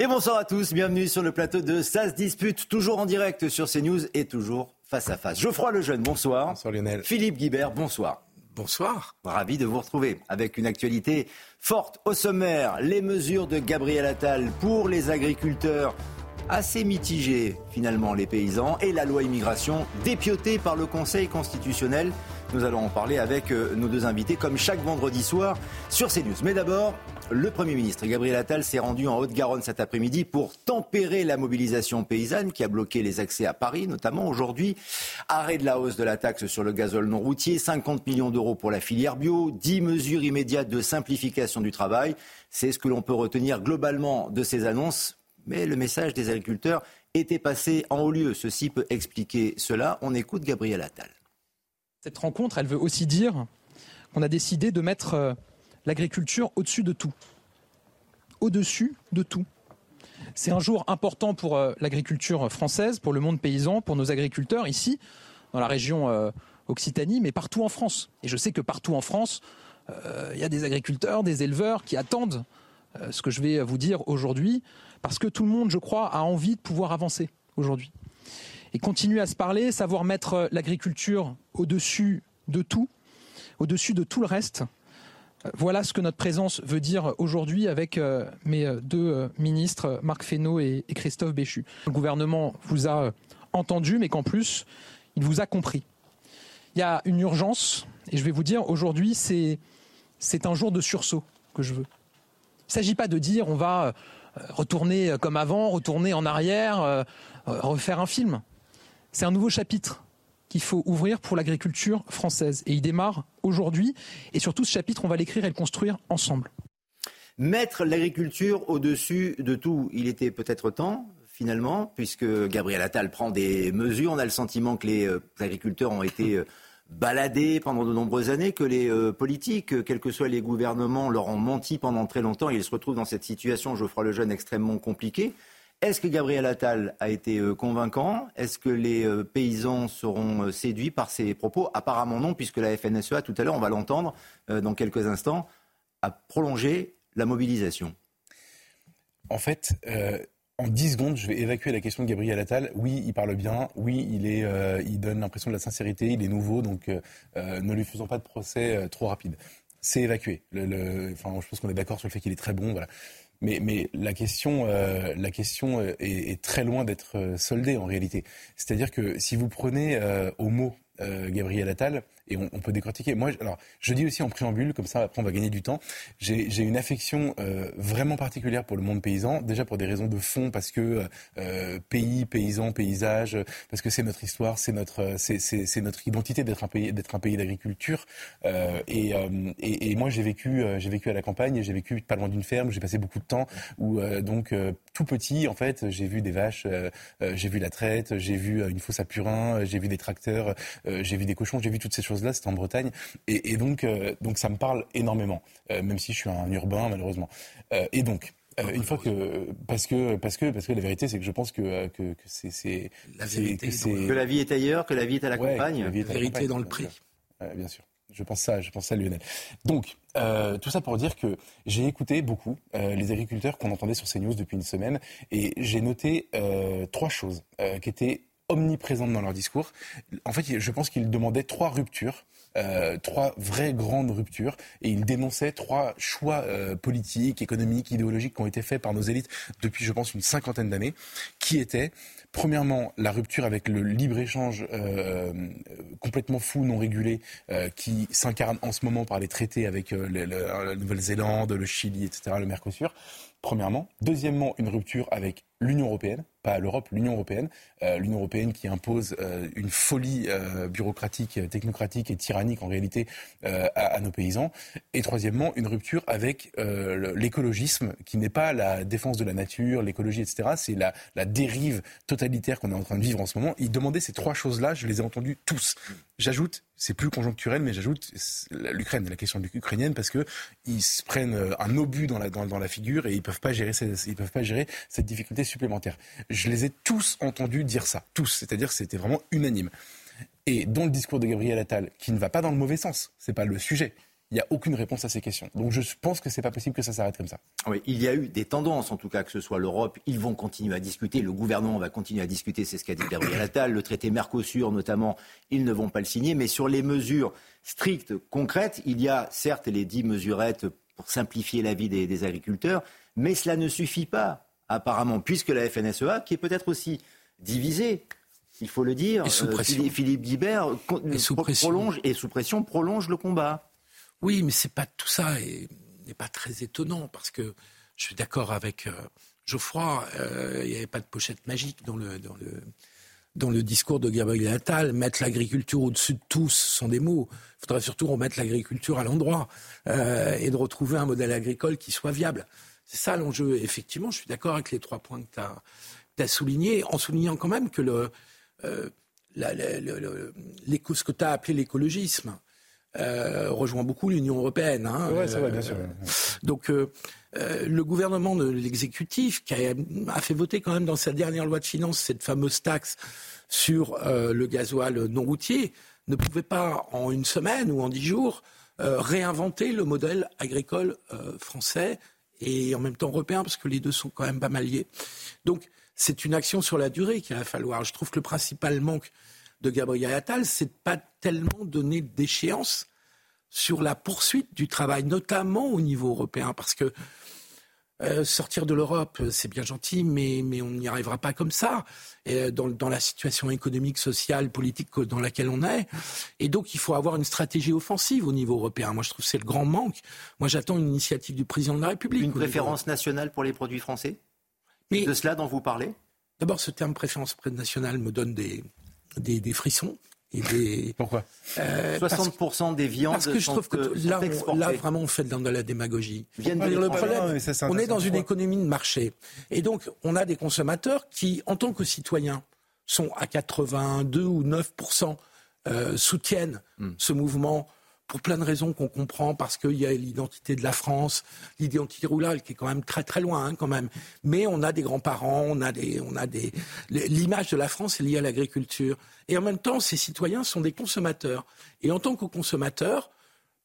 Et bonsoir à tous, bienvenue sur le plateau de Ça se dispute, toujours en direct sur CNews et toujours face à face. Geoffroy Lejeune, bonsoir. Bonsoir Lionel. Philippe Guibert, bonsoir. Bonsoir. Ravi de vous retrouver avec une actualité forte au sommaire. Les mesures de Gabriel Attal pour les agriculteurs assez mitigées finalement les paysans et la loi immigration dépiotée par le Conseil constitutionnel. Nous allons en parler avec euh, nos deux invités comme chaque vendredi soir sur CNews. Mais d'abord, le Premier ministre Gabriel Attal s'est rendu en Haute-Garonne cet après-midi pour tempérer la mobilisation paysanne qui a bloqué les accès à Paris, notamment aujourd'hui. Arrêt de la hausse de la taxe sur le gazole non routier, 50 millions d'euros pour la filière bio, 10 mesures immédiates de simplification du travail. C'est ce que l'on peut retenir globalement de ces annonces. Mais le message des agriculteurs était passé en haut lieu. Ceci peut expliquer cela. On écoute Gabriel Attal. Cette rencontre, elle veut aussi dire qu'on a décidé de mettre euh, l'agriculture au-dessus de tout. Au-dessus de tout. C'est un jour important pour euh, l'agriculture française, pour le monde paysan, pour nos agriculteurs ici, dans la région euh, Occitanie, mais partout en France. Et je sais que partout en France, euh, il y a des agriculteurs, des éleveurs qui attendent ce que je vais vous dire aujourd'hui, parce que tout le monde, je crois, a envie de pouvoir avancer aujourd'hui. Et continuer à se parler, savoir mettre l'agriculture au-dessus de tout, au-dessus de tout le reste, voilà ce que notre présence veut dire aujourd'hui avec euh, mes euh, deux euh, ministres, Marc Fesneau et Christophe Béchu. Le gouvernement vous a entendu, mais qu'en plus, il vous a compris. Il y a une urgence, et je vais vous dire, aujourd'hui, c'est, c'est un jour de sursaut que je veux. Il ne s'agit pas de dire on va retourner comme avant, retourner en arrière, refaire un film. C'est un nouveau chapitre qu'il faut ouvrir pour l'agriculture française. Et il démarre aujourd'hui. Et surtout, ce chapitre, on va l'écrire et le construire ensemble. Mettre l'agriculture au-dessus de tout, il était peut-être temps, finalement, puisque Gabriel Attal prend des mesures. On a le sentiment que les euh, agriculteurs ont été euh, baladés pendant de nombreuses années, que les euh, politiques, quels que soient les gouvernements, leur ont menti pendant très longtemps. Ils se retrouvent dans cette situation, Geoffroy Lejeune, extrêmement compliquée. Est-ce que Gabriel Attal a été euh, convaincant? Est-ce que les euh, paysans seront euh, séduits par ses propos? Apparemment non, puisque la FNSEA, tout à l'heure, on va l'entendre dans quelques instants, a prolongé la mobilisation. En fait, en 10 secondes, je vais évacuer la question de Gabriel Attal. Oui, il parle bien. Oui, il, donne l'impression de la sincérité. Il est nouveau, donc ne lui faisons pas de procès trop rapide. C'est évacué. Enfin, je pense qu'on est d'accord sur le fait qu'il est très bon. Voilà. Mais, la question, euh, euh, est, très loin d'être euh, soldée en réalité. C'est-à-dire que si vous prenez au mot Gabriel Attal, et on, peut décortiquer. Moi, alors, je dis aussi en préambule, comme ça, après, on va gagner du temps. J'ai une affection euh, vraiment particulière pour le monde paysan, déjà pour des raisons de fond, parce que euh, pays, paysan, paysage, parce que c'est notre histoire, c'est notre, c'est notre identité d'être un pays, d'être un pays d'agriculture. Euh, et, et, et, moi, j'ai vécu, j'ai vécu à la campagne, j'ai vécu pas loin d'une ferme, j'ai passé beaucoup de temps où, donc, tout petit, en fait, j'ai vu des vaches, j'ai vu la traite, j'ai vu une fosse à purin, j'ai vu des tracteurs, j'ai vu des cochons, j'ai vu toutes ces choses là c'était en Bretagne. Et, donc, euh, donc ça me parle énormément, euh, même si je suis un urbain, malheureusement. Euh, et donc, une fois que parce que parce que parce que la vérité c'est que je pense que que, c'est la vérité que, que, la vie est ailleurs que la vie est à la campagne. la, vérité dans le prix. Bien sûr je pense ça je pense ça Lionel donc tout ça pour dire que j'ai écouté beaucoup les agriculteurs qu'on entendait sur CNews depuis une semaine et j'ai noté trois choses qui étaient omniprésentes dans leur discours. En fait, je pense qu'ils demandaient trois ruptures. Euh, trois vraies grandes ruptures et ils dénonçaient trois choix euh, politiques, économiques, idéologiques qui ont été faits par nos élites depuis, je pense, une cinquantaine d'années, qui étaient Premièrement, la rupture avec le libre-échange euh, complètement fou, non régulé, qui s'incarne en ce moment par les traités avec la Nouvelle-Zélande, le Chili, etc., le Mercosur. Premièrement. Deuxièmement, une rupture avec l'Union européenne, pas l'Europe, l'Union européenne, euh, l'Union européenne qui impose euh, une folie euh, bureaucratique, technocratique et tyrannique en réalité à, nos paysans. Et troisièmement, une rupture avec l'écologisme, qui n'est pas la défense de la nature, l'écologie, etc. C'est la, la, dérive totalitaire qu'on est en train de vivre en ce moment. Ils demandaient ces trois choses-là, je les ai entendus tous. J'ajoute, c'est plus conjoncturel, mais j'ajoute l'Ukraine, la question ukrainienne, parce que ils se prennent un obus dans la, dans, la figure et ils peuvent pas gérer ils peuvent pas gérer cette difficulté supplémentaire. Je les ai tous entendus dire ça, tous, c'est-à-dire que c'était vraiment unanime. Et dans le discours de Gabriel Attal, qui ne va pas dans le mauvais sens, c'est pas le sujet. Il n'y a aucune réponse à ces questions. Donc je pense que c'est pas possible que ça s'arrête comme ça. Oui, il y a eu des tendances, en tout cas, que ce soit l'Europe, ils vont continuer à discuter, le gouvernement va continuer à discuter, c'est ce qu'a dit Gabriel Attal, le traité Mercosur notamment, ils ne vont pas le signer, mais sur les mesures strictes, concrètes, il y a certes les dix mesurettes pour simplifier la vie des, des agriculteurs, mais cela ne suffit pas apparemment, puisque la FNSEA, qui est peut-être aussi divisée, il faut le dire, euh, Philippe Guibert prolonge et sous pression prolonge le combat. Oui, mais c'est pas tout ça n'est pas très étonnant parce que je suis d'accord avec euh, Geoffroy. Euh, il n'y avait pas de pochette magique dans le dans le dans le discours de Gabriel Attal. Mettre l'agriculture au-dessus de tous sont des mots. Il faudrait surtout remettre l'agriculture à l'endroit et de retrouver un modèle agricole qui soit viable. C'est ça l'enjeu. Effectivement, je suis d'accord avec les trois points que tu as, soulignés, en soulignant quand même que le, euh, ce que tu as appelé l'écologisme euh, rejoint beaucoup l'Union européenne. Hein, oui, ça va, bien sûr. donc, euh, le gouvernement de l'exécutif, qui a, a, fait voter quand même dans sa dernière loi de finances cette fameuse taxe sur le gasoil non routier, ne pouvait pas en une semaine ou en dix jours réinventer le modèle agricole français et en même temps européen, parce que les deux sont quand même pas mal liés. Donc, c'est une action sur la durée qu'il va falloir. Je trouve que le principal manque de Gabriel Attal, c'est de pas tellement donner d'échéance sur la poursuite du travail, notamment au niveau européen, parce que euh, sortir de l'Europe, c'est bien gentil, mais, mais on n'y arrivera pas comme ça, euh, dans, dans, la situation économique, sociale, politique dans laquelle on est. Et donc, il faut avoir une stratégie offensive au niveau européen. Moi, je trouve que c'est le grand manque. Moi, j'attends une initiative du président de la République. Une préférence nationale pour les produits français? Mais, De cela dont vous parlez? D'abord, ce terme préférence nationale me donne des, des, des frissons. Pourquoi 60% euh, des viandes Parce que je trouve que là, là, vraiment, on fait de la démagogie. le problème, on est dans une économie de marché. Et donc, on a des consommateurs qui, en tant que citoyens, sont à 82 ou 9% euh, soutiennent hmm. ce mouvement pour plein de raisons qu'on comprend, parce qu'il y a l'identité de la France, l'identité rurale qui est quand même très très loin hein, quand même. Mais on a des grands-parents, on a des, on a des, l'image de la France est liée à l'agriculture. Et en même temps, ces citoyens sont des consommateurs. Et en tant que consommateurs,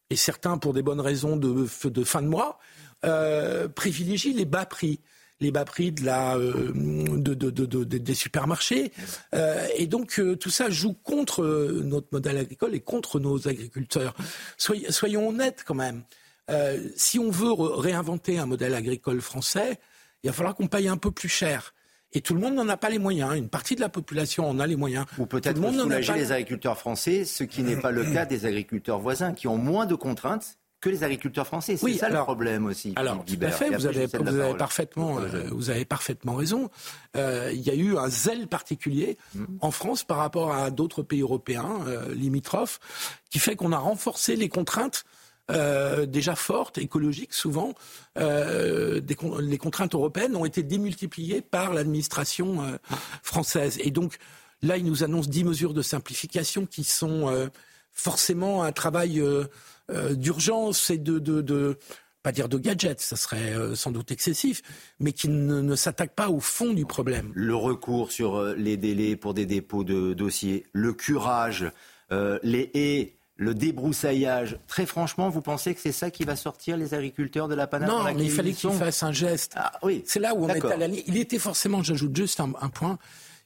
et certains pour des bonnes raisons de, fin de mois, euh, privilégient les bas prix les bas prix de la, euh, de, de, de, des supermarchés. Euh, et donc euh, tout ça joue contre notre modèle agricole et contre nos agriculteurs. soyons honnêtes quand même. si on veut réinventer un modèle agricole français, il va falloir qu'on paye un peu plus cher. Et tout le monde n'en a pas les moyens. Une partie de la population en a les moyens. Ou peut-être soulager les agriculteurs français, ce qui n'est pas le cas des agriculteurs voisins, qui ont moins de contraintes que les agriculteurs français. C'est ça le problème aussi. Alors, tout à fait, vous avez, parfaitement, euh, vous avez parfaitement raison. Euh, il y a eu un zèle particulier mm. en France par rapport à d'autres pays européens euh, limitrophes, qui fait qu'on a renforcé les contraintes déjà fortes, écologiques souvent, les contraintes européennes ont été démultipliées par l'administration française. Et donc là, ils nous annoncent dix mesures de simplification qui sont forcément un travail euh, d'urgence et de, de, pas dire de gadgets, ça serait euh, sans doute excessif, mais qui ne, ne s'attaque pas au fond du problème. Le recours sur euh, les délais pour des dépôts de dossiers, le curage, les haies, le débroussaillage. Très franchement, vous pensez que c'est ça qui va sortir les agriculteurs de la panade Non, mais il fallait qu'ils fassent un geste. Ah, oui, c'est là où on est à la ligne. Il était forcément, j'ajoute juste un, point,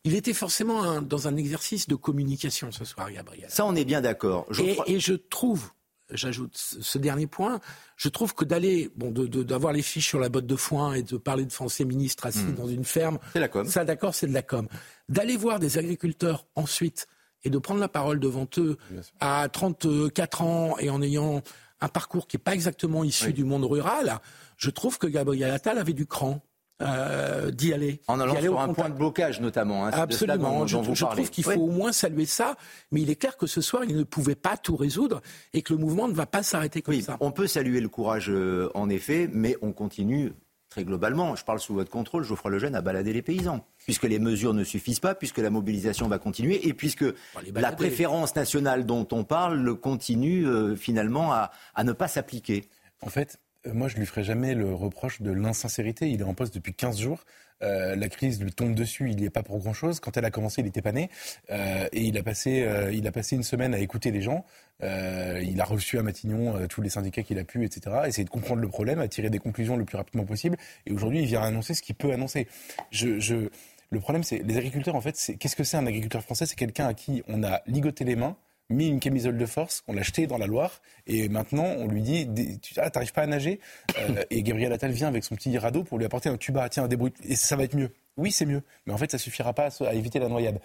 il était forcément dans un exercice de communication ce soir, Gabriel. Ça, on est bien d'accord. Et, et je trouve j'ajoute ce dernier point. Je trouve que d'aller, bon, d'avoir les fiches sur la botte de foin et de parler de français ministre assis hmm. dans une ferme, c'est la com. Ça, d'accord, c'est de la com. D'aller voir des agriculteurs ensuite et de prendre la parole devant eux à 34 ans et en ayant un parcours qui n'est pas exactement issu du monde rural, je trouve que Gabriel Attal avait du cran. Euh, d'y aller. En allant sur un point de blocage notamment. Hein, Absolument. je, trouve qu'il faut au moins saluer ça, mais il est clair que ce soir, il ne pouvait pas tout résoudre et que le mouvement ne va pas s'arrêter comme ça. On peut saluer le courage euh, en effet, mais on continue très globalement. Je parle sous votre contrôle, Geoffroy Lejeune, à balader les paysans puisque les mesures ne suffisent pas, puisque la mobilisation va continuer et puisque la préférence nationale dont on parle continue euh, finalement à, à, ne pas s'appliquer. En fait, moi, je lui ferai jamais le reproche de l'insincérité. Il est en poste depuis 15 jours. Euh, la crise lui tombe dessus, il n'y est pas pour grand-chose. Quand elle a commencé, il n'était pas né. Euh, et il a, passé, une semaine à écouter les gens. il a reçu à Matignon tous les syndicats qu'il a pu, etc. Essayer de comprendre le problème, à tirer des conclusions le plus rapidement possible. Et aujourd'hui, il vient annoncer ce qu'il peut annoncer. Le problème, c'est les agriculteurs, en fait, qu'est-ce que c'est un agriculteur français? C'est quelqu'un à qui on a ligoté les mains, mis une camisole de force, qu'on l'a jeté dans la Loire, et maintenant on lui dit ah, t'arrives pas à nager euh, Et Gabriel Attal vient avec son petit radeau pour lui apporter un tuba, tiens, débrouille, et ça va être mieux. Oui, c'est mieux, mais en fait ça suffira pas à, éviter la noyade.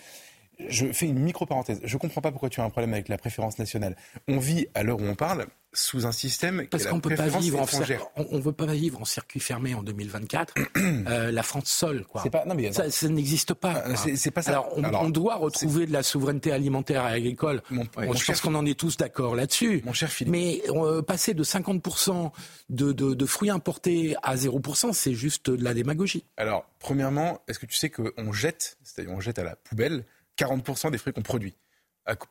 Je fais une micro-parenthèse. Je comprends pas pourquoi tu as un problème avec la préférence nationale. On vit, à l'heure où on parle, sous un système Parce qu'on peut pas vivre en on, veut pas vivre en circuit fermé en 2024. euh, la France seule, quoi. Pas, non, mais ça, ça n'existe pas. Ah, c'est pas ça. Alors, on, doit retrouver de la souveraineté alimentaire et agricole. je pense qu'on en est tous d'accord là-dessus. Mon cher Philippe. Mais euh, passer de 50% de, de, de, fruits importés à 0%, c'est juste de la démagogie. Alors, premièrement, est-ce que tu sais qu'on jette, c'est-à-dire on jette à la poubelle 40% des fruits qu'on produit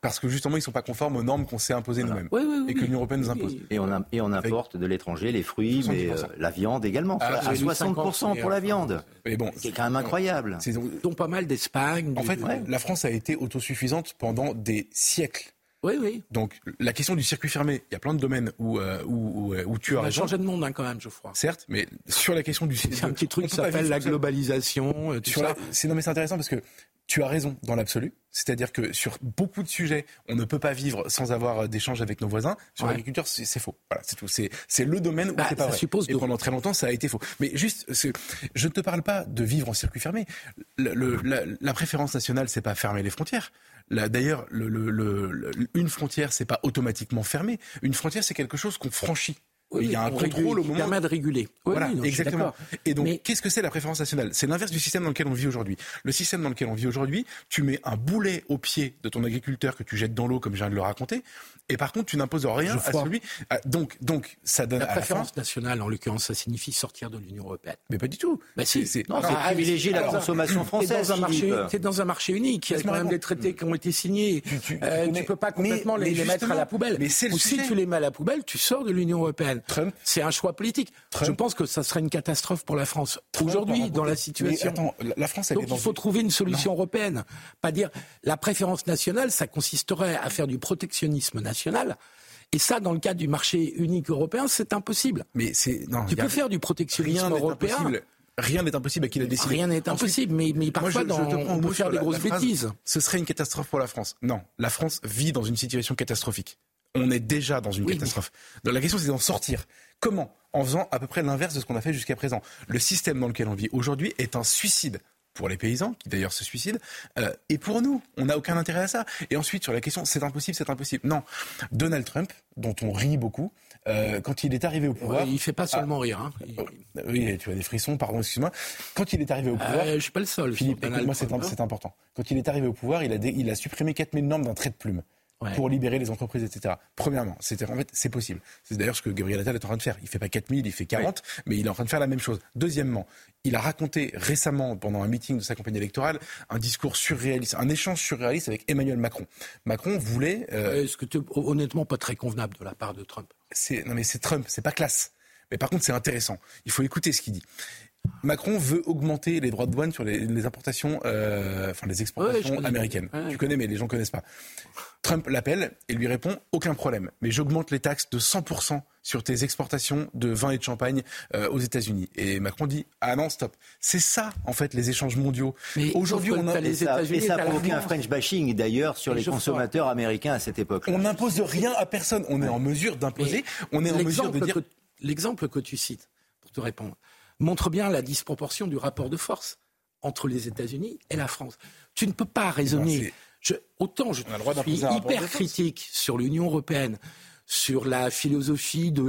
parce que justement ils ne sont pas conformes aux normes qu'on s'est imposées nous-mêmes et que l'Union européenne nous impose. Et on, et on importe de l'étranger les fruits, mais euh, la viande également, ah, à 60% pour la viande. Mais bon, c'est quand même incroyable. Dont pas mal d'Espagne. En fait, la France a été autosuffisante pendant des siècles. Oui, oui. Donc la question du circuit fermé, il y a plein de domaines où, euh, où, où, tu as raison. changé de monde hein, quand même, je crois. Certes, mais sur la question du... C'est un petit truc qui s'appelle la globalisation, euh, tout ça. Non mais c'est intéressant parce que tu as raison dans l'absolu. C'est-à-dire que sur beaucoup de sujets, on ne peut pas vivre sans avoir euh, d'échanges avec nos voisins. Sur l'agriculture, c'est faux. Voilà, c'est tout. C'est le domaine où bah, c'est pas vrai. Et pendant très longtemps, ça a été faux. Mais juste, je ne te parle pas de vivre en circuit fermé. Le, la, la, préférence nationale, c'est pas fermer les frontières. D'ailleurs, le, une frontière, c'est pas automatiquement fermé. Une frontière, c'est quelque chose qu'on franchit il y a un contrôle au moment. Qui permet de réguler. voilà, exactement. Et donc, qu'est-ce que c'est la préférence nationale? C'est l'inverse du système dans lequel on vit aujourd'hui. Le système dans lequel on vit aujourd'hui, tu mets un boulet au pied de ton agriculteur que tu jettes dans l'eau, comme je viens de le raconter, et par contre, tu n'imposes rien à celui. Ah, donc, donc, ça donne. La préférence nationale, en l'occurrence, ça signifie sortir de l'Union européenne. Mais pas du tout. Bah si. C'est privilégier la consommation française. C'est dans un marché, c'est dans un marché unique. Il y a quand même des traités qui ont été signés. Tu, ne euh, peux pas complètement les, mettre à la poubelle. Ou si tu les mets à la poubelle, tu sors de l'Union européenne. Trump. C'est un choix politique. Je pense que ça serait une catastrophe pour la France. Aujourd'hui, dans la situation. attends, la France, Donc, il faut trouver une solution européenne. Pas dire la préférence nationale, ça consisterait à faire du protectionnisme national. Et ça, dans le cadre du marché unique européen, c'est impossible. Mais c'est non. Tu peux faire du protectionnisme européen. Rien n'est impossible à qui l'a décidé. Rien n'est impossible, mais, mais parfois, dans, on peut faire des grosses bêtises. Ce serait une catastrophe pour la France. Non, la France vit dans une situation catastrophique. On est déjà dans une catastrophe. Donc, la question, c'est d'en sortir. Comment? En faisant à peu près l'inverse de ce qu'on a fait jusqu'à présent. Le système dans lequel on vit aujourd'hui est un suicide pour les paysans, qui d'ailleurs se suicident, euh, et pour nous. On n'a aucun intérêt à ça. Et ensuite, sur la question, c'est impossible, c'est impossible. Non. Donald Trump, dont on rit beaucoup, euh, quand il est arrivé au pouvoir... Il il fait pas seulement rire. Hein. Euh, oui, tu as des frissons, pardon, excuse-moi. Quand il est arrivé au pouvoir... je suis pas le seul. Philippe, moi c'est important. Quand il est arrivé au pouvoir, il a, il a supprimé 4000 normes d'un trait de plume pour libérer les entreprises, etc. Premièrement, c'est en fait c'est possible. C'est d'ailleurs ce que Gabriel Attal est en train de faire. Il fait pas 4000, il fait 40, mais il est en train de faire la même chose. Deuxièmement, il a raconté récemment pendant un meeting de sa campagne électorale un discours surréaliste, un échange surréaliste avec Emmanuel Macron. Macron voulait. Euh... Est-ce que tu honnêtement pas très convenable de la part de Trump non mais c'est Trump, c'est pas classe. Mais par contre, c'est intéressant. Il faut écouter ce qu'il dit. Macron veut augmenter les droits de douane sur les, importations, euh, enfin les exportations américaines. Tu connais, mais les gens connaissent pas. Trump l'appelle et lui répond aucun problème, mais j'augmente les taxes de 100% sur tes exportations de vin et de champagne euh, aux États-Unis. Et Macron dit ah non stop. C'est ça en fait les échanges mondiaux. Mais aujourd'hui on a les États-Unis ça a provoqué un French bashing d'ailleurs sur les consommateurs américains à cette époque. On n'impose rien à personne. On est en mesure d'imposer. On est en mesure de dire l'exemple que tu cites pour te répondre montre bien la disproportion du rapport de force entre les États-Unis et la France. Tu ne peux pas raisonner. Je, autant je suis hyper critique sur l'Union européenne, sur la philosophie de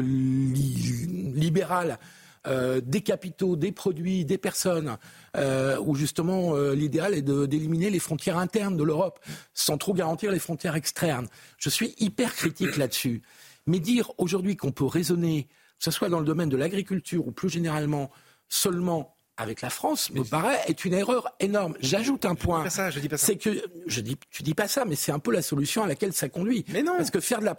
libérale euh, des capitaux, des produits, des personnes, euh, où justement euh, l'idéal est d'éliminer les frontières internes de l'Europe sans trop garantir les frontières externes. Je suis hyper critique là-dessus. Mais dire aujourd'hui qu'on peut raisonner, que ce soit dans le domaine de l'agriculture ou plus généralement seulement avec la France me paraît est une erreur énorme. J'ajoute un point. C'est que je dis, tu dis pas ça, mais c'est un peu la solution à laquelle ça conduit. Mais non. Parce que faire de la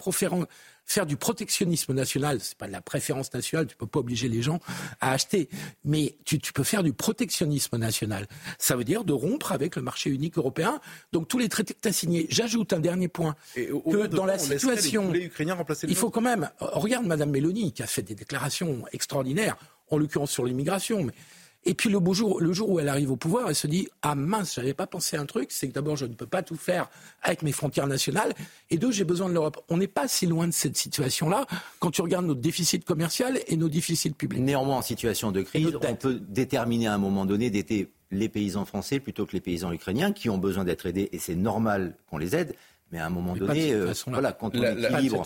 faire du protectionnisme national, c'est pas de la préférence nationale. Tu peux pas obliger les gens à acheter, mais tu, peux faire du protectionnisme national. Ça veut dire de rompre avec le marché unique européen. Donc tous les traités que tu as signés. J'ajoute un dernier point que dans la situation, il faut quand même. Regarde Madame Mélanie qui a fait des déclarations extraordinaires, en l'occurrence sur l'immigration, mais et puis le, beau jour, le jour où elle arrive au pouvoir, elle se dit Ah mince, j'avais pas pensé à un truc, c'est que d'abord je ne peux pas tout faire avec mes frontières nationales, et deux, j'ai besoin de l'Europe. On n'est pas si loin de cette situation-là quand tu regardes notre déficit commercial et nos déficits publics. Néanmoins, en situation de crise, on peut déterminer à un moment donné d'être les paysans français plutôt que les paysans ukrainiens qui ont besoin d'être aidés, et c'est normal qu'on les aide. Mais à un moment donné, euh, voilà, quand on équilibre,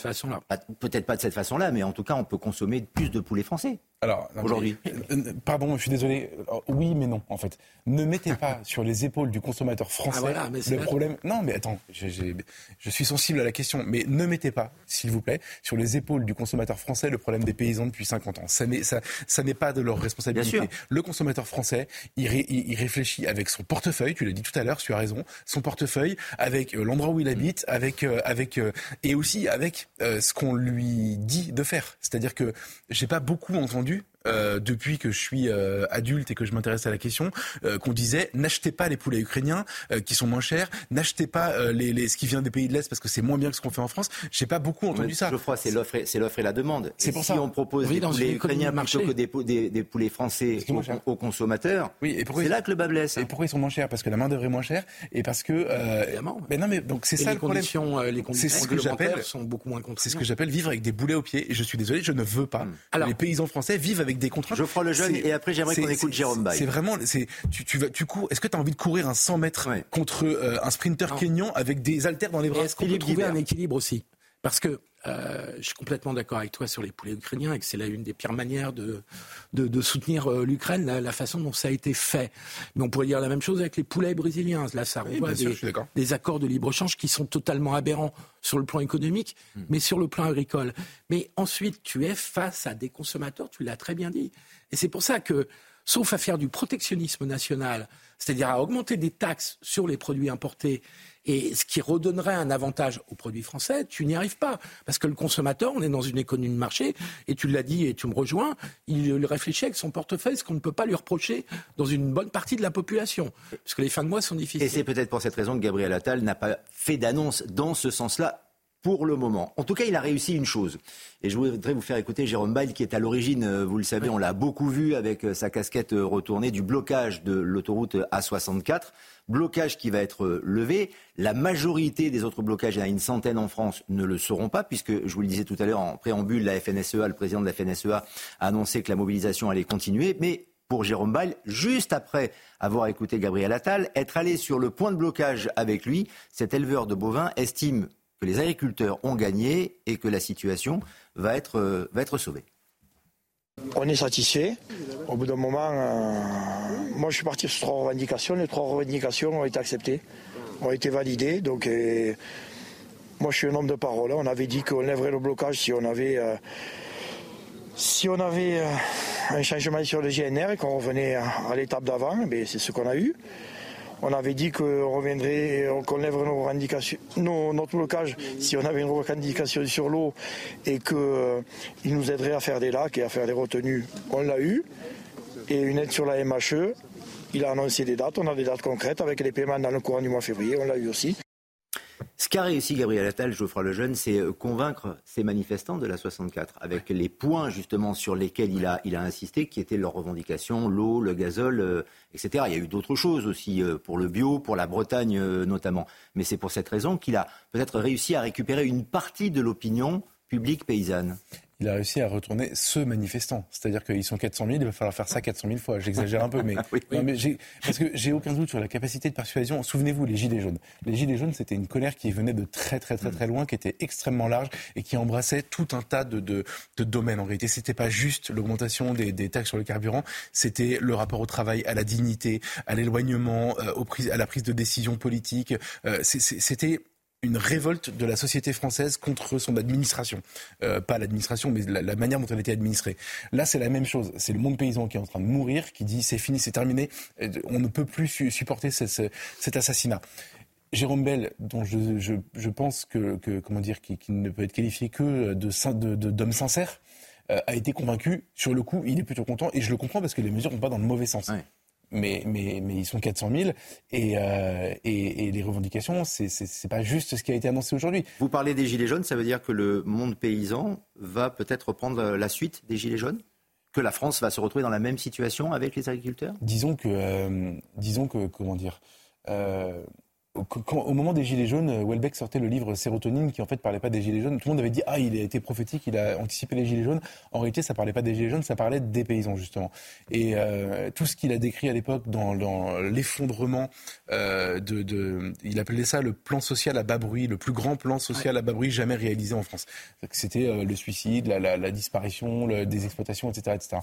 peut-être pas de cette façon-là, mais en tout cas, on peut consommer plus de poulets français. Alors, aujourd'hui. Euh, pardon, je suis désolé. oui, mais non, en fait. Ne mettez pas sur les épaules du consommateur français ah, le problème. Non, mais attends, je suis sensible à la question, mais ne mettez pas, s'il vous plaît, sur les épaules du consommateur français le problème des paysans depuis 50 ans. Ça n'est, ça, ça n'est pas de leur responsabilité. Le consommateur français, il, il, réfléchit avec son portefeuille, tu l'as dit tout à l'heure, tu as raison, son portefeuille, avec euh, l'endroit où il habite, avec, euh, avec, et aussi avec ce qu'on lui dit de faire. C'est-à-dire que j'ai pas beaucoup entendu euh, depuis que je suis euh, adulte et que je m'intéresse à la question, euh, qu'on disait n'achetez pas les poulets ukrainiens qui sont moins chers, n'achetez pas les, ce qui vient des pays de l'Est parce que c'est moins bien que ce qu'on fait en France. J'ai pas beaucoup entendu ça. Je crois c'est l'offre, c'est l'offre et la demande. C'est pour si on propose des poulets ukrainiens plutôt que des, des, poulets français aux, consommateurs, oui, et c'est là que le bas blesse. Et pourquoi ils sont moins chers? Parce que la main d'œuvre est moins chère et parce que. Évidemment. Mais non, mais donc c'est ça le problème. Les conditions ce que j'appelle sont beaucoup moins C'est ce que j'appelle vivre avec des boulets aux pieds. Et je suis désolé, je ne veux pas. Alors, les paysans français vivent avec des contraintes. Je ferai le jeune et après j'aimerais qu'on écoute Jérôme Bay. C'est vraiment, c'est, tu, tu, vas, tu cours. Est-ce que tu as envie de courir un 100 mètres contre euh, un sprinter kenyan avec des haltères dans les bras? Est-ce qu'on peut trouver un équilibre aussi? Parce que euh, je suis complètement d'accord avec toi sur les poulets ukrainiens et que c'est là une des pires manières de, de, de soutenir euh, l'Ukraine, la, façon dont ça a été fait. Mais on pourrait dire la même chose avec les poulets brésiliens. Là, ça renvoie des, des, accords de libre-échange qui sont totalement aberrants sur le plan économique, hmm. mais sur le plan agricole. Mais ensuite, tu es face à des consommateurs, tu l'as très bien dit. Et c'est pour ça que, sauf à faire du protectionnisme national, c'est-à-dire à augmenter des taxes sur les produits importés, et ce qui redonnerait un avantage aux produits français, tu n'y arrives pas. Parce que le consommateur, on est dans une économie de marché, et tu l'as dit et tu me rejoins, il réfléchit avec son portefeuille, ce qu'on ne peut pas lui reprocher dans une bonne partie de la population. Parce que les fins de mois sont difficiles. Et c'est peut-être pour cette raison que Gabriel Attal n'a pas fait d'annonce dans ce sens-là pour le moment. En tout cas, il a réussi une chose. Et je voudrais vous faire écouter Jérôme Bail, qui est à l'origine, euh, vous le savez, on l'a beaucoup vu avec euh, sa casquette euh, retournée, du blocage de l'autoroute A64. Blocage qui va être levé. La majorité des autres blocages, il y en a une centaine en France, ne le seront pas, puisque, je vous le disais tout à l'heure, en préambule, la FNSEA, le président de la FNSEA, a annoncé que la mobilisation allait continuer. Mais pour Jérôme Bail, juste après avoir écouté Gabriel Attal, être allé sur le point de blocage avec lui, cet éleveur de bovins estime que les agriculteurs ont gagné et que la situation va être, euh, va être sauvée. On est satisfait. Au bout d'un moment, euh, moi je suis parti sur trois revendications. Les trois revendications ont été acceptées, ont été validées. Donc, euh, moi je suis un homme de parole. On avait dit qu'on lèverait le blocage si on avait, si on avait un changement sur le GNR et qu'on revenait à l'étape d'avant. C'est ce qu'on a eu. On avait dit qu'on reviendrait, qu'on lèverait nos revendications, notre blocage si on avait une revendication sur l'eau et qu'il euh, nous aiderait à faire des lacs et à faire des retenues. On l'a eu. Et une aide sur la MHE. Il a annoncé des dates. On a des dates concrètes avec les paiements dans le courant du mois février. On l'a eu aussi. Ce qu'a réussi Gabriel Attal, Geoffroy Lejeune, c'est euh, convaincre ces manifestants de la 64, avec les points justement sur lesquels il a, il a insisté, qui étaient leurs revendications, l'eau, le gazole, euh, etc. Il y a eu d'autres choses aussi, euh, pour le bio, pour la Bretagne notamment. Mais c'est pour cette raison qu'il a peut-être réussi à récupérer une partie de l'opinion publique paysanne il a réussi à retourner ce manifestant. C'est-à-dire qu'ils sont 400 000, il va falloir faire ça 400 000 fois. J'exagère un peu, mais, parce que j'ai aucun doute sur la capacité de persuasion. Souvenez-vous, les Gilets jaunes. Les Gilets jaunes, c'était une colère qui venait de très, très, très, très loin, qui était extrêmement large et qui embrassait tout un tas de, de, de domaines. En réalité, c'était pas juste l'augmentation des, des, taxes sur le carburant, c'était le rapport au travail, à la dignité, à l'éloignement, euh, à la prise de décision politique. Euh, c'était une révolte de la société française contre son administration. Euh, pas l'administration, mais la, manière dont elle était administrée. Là, c'est la même chose. C'est le monde paysan qui est en train de mourir, qui dit c'est fini, c'est terminé, on ne peut plus supporter cet assassinat. Jérôme Bell, dont je, pense que, comment dire, qui, ne peut être qualifié que de d'homme sincère, euh, a été convaincu. Sur le coup, il est plutôt content et je le comprends parce que les mesures vont pas dans le mauvais sens mais, mais, mais ils sont 400 000 et, euh, et, et les revendications, c'est n'est pas juste ce qui a été annoncé aujourd'hui. Vous parlez des Gilets jaunes, ça veut dire que le monde paysan va peut-être reprendre la suite des Gilets jaunes? Que la France va se retrouver dans la même situation avec les agriculteurs? Disons que, euh, disons que, comment dire, euh, au moment des Gilets jaunes, Welbeck sortait le livre Sérotonine qui en fait parlait pas des Gilets jaunes. Tout le monde avait dit ah il a été prophétique, il a anticipé les Gilets jaunes. En réalité, ça parlait pas des Gilets jaunes, ça parlait des paysans justement. Et euh, tout ce qu'il a décrit à l'époque dans, l'effondrement euh, il appelait ça le plan social à bas bruit, le plus grand plan social à bas bruit jamais réalisé en France. C'était euh, le suicide, la, la, la disparition, des exploitations, etc., etc.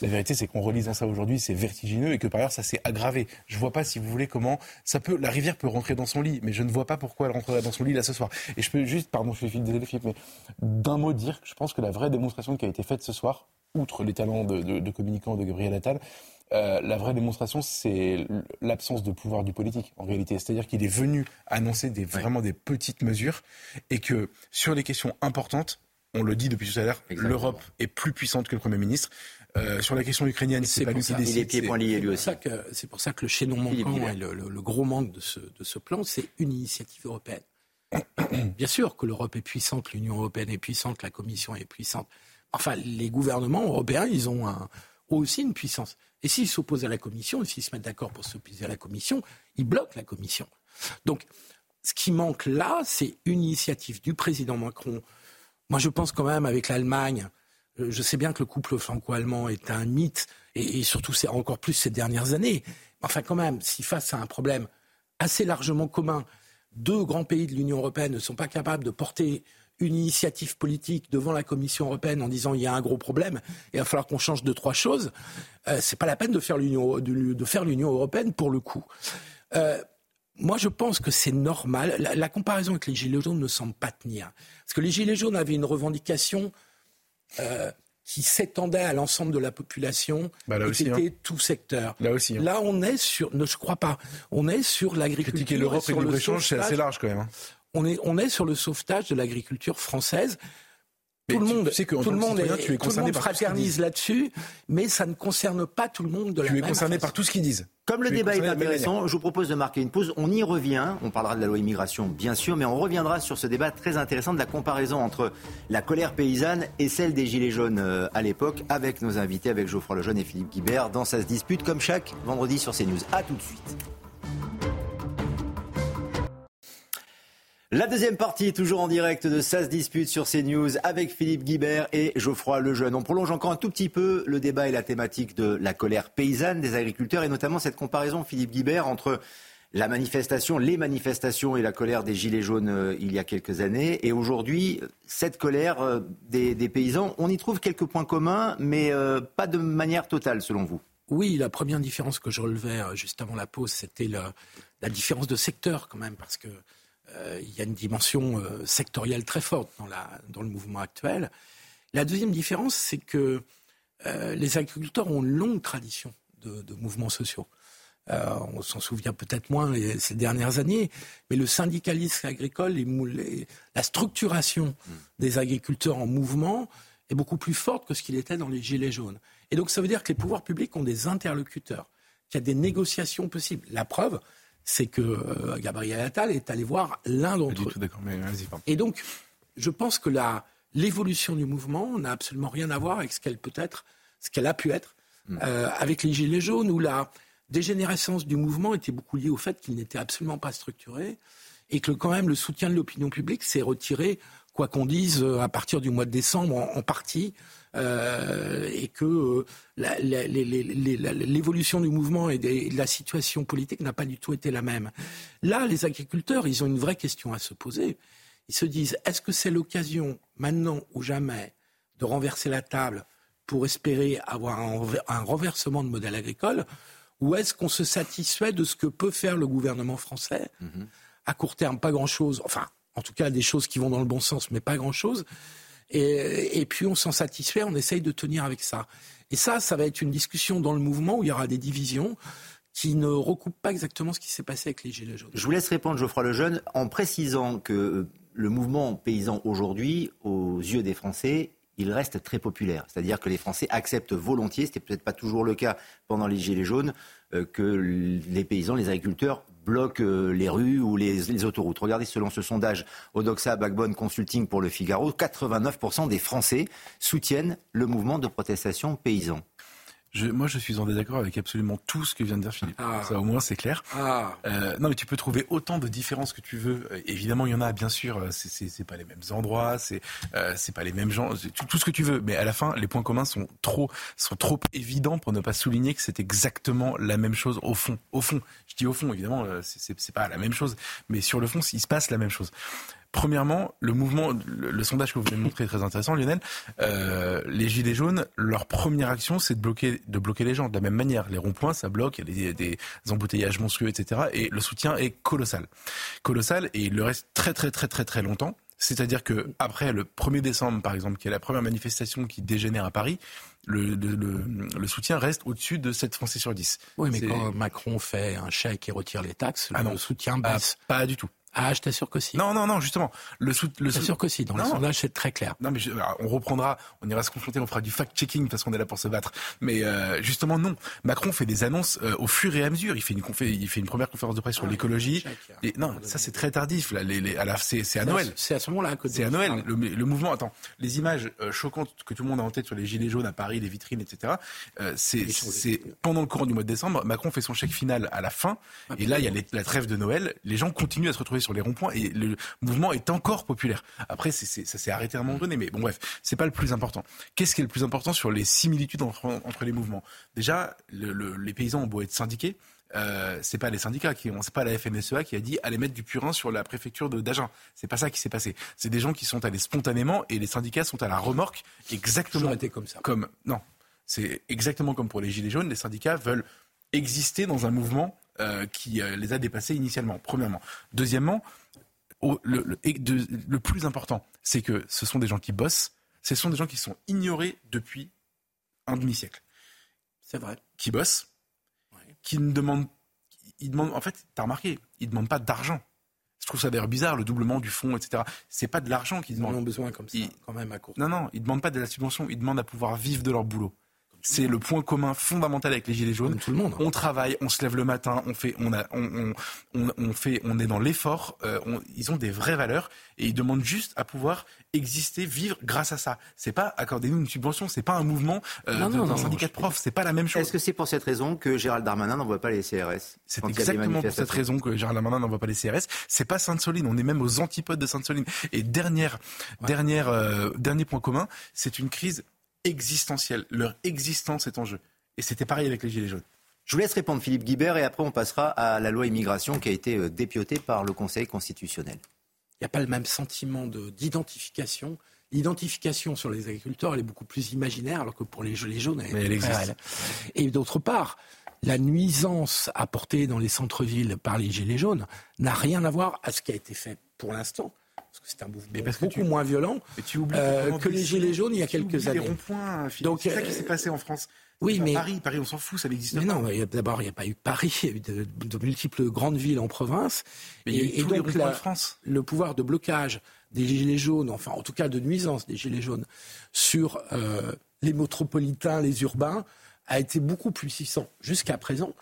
La vérité, c'est qu'en relisant ça aujourd'hui, c'est vertigineux et que par ailleurs ça s'est aggravé. Je vois pas si vous voulez comment ça peut, la rivière peut rentrer dans son lit, mais je ne vois pas pourquoi elle rentrerait dans son lit là ce soir. Et je peux juste, pardon, je suis désolé Philippe, mais d'un mot dire que je pense que la vraie démonstration qui a été faite ce soir, outre les talents de, de, de communicant de Gabriel Attal, euh, la vraie démonstration, c'est l'absence de pouvoir du politique, en réalité. C'est-à-dire qu'il est venu annoncer des, vraiment des petites mesures et que sur les questions importantes, on le dit depuis tout à l'heure, l'Europe est plus puissante que le Premier ministre. Euh, sur la question ukrainienne, c'est pas lui qui décide. Il est lui aussi. C'est pour ça que le chaînon manquant et le, gros manque de ce, de ce plan, c'est une initiative européenne. Bien sûr que l'Europe est puissante, l'Union européenne est puissante, la Commission est puissante. Enfin, les gouvernements européens, ils ont, un, aussi une puissance. Et s'ils s'opposent à la Commission, et s'ils se mettent d'accord pour s'opposer à la Commission, ils bloquent la Commission. Donc, ce qui manque là, c'est une initiative du président Macron. Moi, je pense quand même avec l'Allemagne, euh, je sais bien que le couple franco-allemand est un mythe, et, surtout c'est encore plus ces dernières années. Enfin, quand même, si face à un problème assez largement commun, deux grands pays de l'Union européenne ne sont pas capables de porter une initiative politique devant la Commission européenne en disant il y a un gros problème, et il va falloir qu'on change de trois choses, euh, c'est pas la peine de faire l'Union de, faire l'Union européenne pour le coup. Euh, moi, je pense que c'est normal. La, la, comparaison avec les Gilets jaunes ne semble pas tenir. Parce que les Gilets jaunes avaient une revendication euh, qui s'étendait à l'ensemble de la population bah et qui était tout secteur. Là aussi. Hein. Là, on est sur, ne je crois pas, on est sur l'agriculture. Critiquer l'Europe et, le libre-échange, c'est assez large quand même. Hein. On est, on est sur le sauvetage de l'agriculture française tout le monde, que tout le monde, est, tout le monde fraternise là-dessus, mais ça ne concerne pas tout le monde de la Tu es concerné par tout ce qu'ils disent. Comme le débat est intéressant, je vous propose de marquer une pause. On y revient. On parlera de la loi immigration, bien sûr, mais on reviendra sur ce débat très intéressant de la comparaison entre la colère paysanne et celle des Gilets jaunes euh, à l'époque, avec nos invités, avec Geoffroy Lejeune et Philippe Guibert, dans Ça se dispute, comme chaque vendredi sur CNews. A tout de suite. La deuxième partie, toujours en direct de Ça se dispute sur CNews avec Philippe Guibert et Geoffroy Lejeune. On prolonge encore un tout petit peu le débat et la thématique de la colère paysanne des agriculteurs et notamment cette comparaison, Philippe Guibert, entre la manifestation, les manifestations et la colère des Gilets jaunes euh, il y a quelques années. Et aujourd'hui, cette colère euh, des, paysans, on y trouve quelques points communs, mais euh, pas de manière totale selon vous. Oui, la première différence que je relevais juste avant la pause, c'était la différence de secteur quand même, parce que il y a une dimension euh, sectorielle très forte dans, la, dans le mouvement actuel. La deuxième différence, c'est que euh, les agriculteurs ont une longue tradition de, mouvements sociaux. on s'en souvient peut-être moins ces dernières années, mais le syndicalisme agricole, les, la structuration mmh. des agriculteurs en mouvement est beaucoup plus forte que ce qu'il était dans les Gilets jaunes. Et donc ça veut dire que les pouvoirs publics ont des interlocuteurs, qu'il y a des négociations possibles. La preuve, c'est que euh, Gabriel Attal est allé voir l'un d'entre eux. Et donc, je pense que l'évolution du mouvement n'a absolument rien à voir avec ce qu'elle peut être, ce qu'elle a pu être, hmm. euh, avec les Gilets jaunes, où la dégénérescence du mouvement était beaucoup liée au fait qu'il n'était absolument pas structuré et que quand même le soutien de l'opinion publique s'est retiré quoi qu'on dise, à partir du mois de décembre, en, partie, et que l'évolution du mouvement et de la situation politique n'a pas du tout été la même. Là, les agriculteurs, ils ont une vraie question à se poser. Ils se disent, est-ce que c'est l'occasion, maintenant ou jamais, de renverser la table pour espérer avoir un, renversement de modèle agricole ou est-ce qu'on se satisfait de ce que peut faire le gouvernement français mhm. À court terme, pas grand-chose. Enfin, en tout cas, des choses qui vont dans le bon sens, mais pas grand-chose. Et, puis on s'en satisfait, on essaye de tenir avec ça. Et ça, ça va être une discussion dans le mouvement où il y aura des divisions qui ne recoupent pas exactement ce qui s'est passé avec les Gilets jaunes. Je vous laisse répondre, Geoffroy Lejeune, en précisant que le mouvement paysan aujourd'hui, aux yeux des Français, il reste très populaire. C'est-à-dire que les Français acceptent volontiers, ce n'était peut-être pas toujours le cas pendant les Gilets jaunes, euh, que les paysans, les agriculteurs bloquent euh, les rues ou les, autoroutes. Regardez, selon ce sondage Odoxa Backbone Consulting pour le Figaro, 89% des Français soutiennent le mouvement de protestation paysan moi, je suis en désaccord avec absolument tout ce que vient de dire Philippe. Ah. Ça, au moins, c'est clair. Ah. Euh, non, mais tu peux trouver autant de différences que tu veux. Euh, évidemment, il y en a, bien sûr. Euh, c'est pas les mêmes endroits, c'est euh, c'est pas les mêmes gens, tout, tout, ce que tu veux. Mais à la fin, les points communs sont trop sont trop évidents pour ne pas souligner que c'est exactement la même chose au fond. Au fond, je dis au fond, évidemment, c'est pas la même chose, mais sur le fond, il se passe la même chose. Premièrement, le mouvement, le, sondage que vous venez de montrer est très intéressant, Lionel. Euh, les gilets jaunes, leur première action, c'est de bloquer, de bloquer les gens de la même manière. Les ronds-points, ça bloque, il y a des, embouteillages monstrueux, etc. Et le soutien est colossal, colossal, et il le reste très très très très très longtemps. C'est-à-dire que après le 1er décembre, par exemple, qui est la première manifestation qui dégénère à Paris, le, le, soutien reste au-dessus de 7 Français sur 10. Oui, mais quand Macron fait un chèque et retire les taxes, ah le soutien ah, baisse. pas du tout. Ah, je t'assure que si. Non, non, non, justement. Le sou, le t'assure que si. Dans le sondage, c'est très clair. Non, mais on reprendra, on ira se confronter, on fera du fact-checking parce qu'on est là pour se battre. Mais euh, justement, non. Macron fait des annonces euh, au fur et à mesure. Il fait une, il fait une première conférence de presse sur ah, l'écologie. Et non, ça c'est très tardif. Là, les, les, à c'est, c'est à Noël. C'est à ce moment-là que. C'est à Noël. Le, le, mouvement. Attends, les images euh, choquantes que tout le monde a en tête sur les gilets jaunes à Paris, les vitrines, etc. Euh, c'est, c'est pendant le courant du mois de décembre. Macron fait son chèque final à la fin. et là, il y a la trêve de Noël. Les gens continuent à se retrouver sur les ronds-points et le mouvement est encore populaire. Après, ça s'est arrêté à un moment donné, mais bon, bref, c'est pas le plus important. Qu'est-ce qui est le plus important sur les similitudes entre, les mouvements? Déjà, les paysans ont beau être syndiqués, euh, c'est pas les syndicats qui ont, c'est pas la FNSEA qui a dit allez mettre du purin sur la préfecture de d'Agen. C'est pas ça qui s'est passé. C'est des gens qui sont allés spontanément et les syndicats sont à la remorque exactement été comme ça. Comme non, c'est exactement comme pour les gilets jaunes. Les syndicats veulent exister dans un mouvement euh, qui euh, les a dépassés initialement. Premièrement. Deuxièmement, le, plus important, c'est que ce sont des gens qui bossent, ce sont des gens qui sont ignorés depuis un demi-siècle. C'est vrai. Qui bossent, qui ne demandent, ils demandent, en fait, t'as remarqué, ils ne demandent pas d'argent. Je trouve ça d'ailleurs bizarre, le doublement du fonds, etc. C'est pas de l'argent qu'ils demandent. Ils ont besoin comme ça, quand même à court. Non, non, ils ne demandent pas de la subvention, ils demandent à pouvoir vivre de leur boulot. C'est le point commun fondamental avec les gilets jaunes. tout le monde. On travaille, on se lève le matin, on fait, on a, on, on, on fait, on est dans l'effort. Euh, ils ont des vraies valeurs et ils demandent juste à pouvoir exister, vivre grâce à ça. C'est pas accordez-nous une subvention, c'est pas un mouvement euh, d'un syndicat de profs, c'est pas la même chose. Est-ce que c'est pour cette raison que Gérald Darmanin n'envoie pas les CRS C'est exactement pour cette raison que Gérald Darmanin n'envoie pas les CRS. C'est pas Sainte-Soline, on est même aux antipodes de Sainte-Soline. Et dernière, dernière, euh, dernier point commun, c'est une crise existentielle. Leur existence est en jeu. Et c'était pareil avec les Gilets jaunes. Je vous laisse répondre Philippe Guibert et après on passera à la loi immigration qui a été euh, dépiotée par le Conseil constitutionnel. Il n'y a pas le même sentiment d'identification. L'identification sur les agriculteurs, elle est beaucoup plus imaginaire, alors que pour les Gilets jaunes, elle, existe. Et d'autre part, la nuisance apportée dans les centres-villes par les Gilets jaunes n'a rien à voir à ce qui a été fait pour l'instant que c'est un mouvement beaucoup moins violent euh, que les Gilets jaunes il y a quelques années. Les ronds-points, c'est ça qui s'est passé en France. Oui, mais Paris, Paris, on s'en fout, ça n'existe pas. Non, d'abord, il n'y a pas eu Paris, il y a eu de, multiples grandes villes en province. et, donc, France. le pouvoir de blocage des gilets jaunes, enfin, en tout cas de nuisance des gilets jaunes sur euh, les métropolitains, les urbains, a été beaucoup plus puissant jusqu'à présent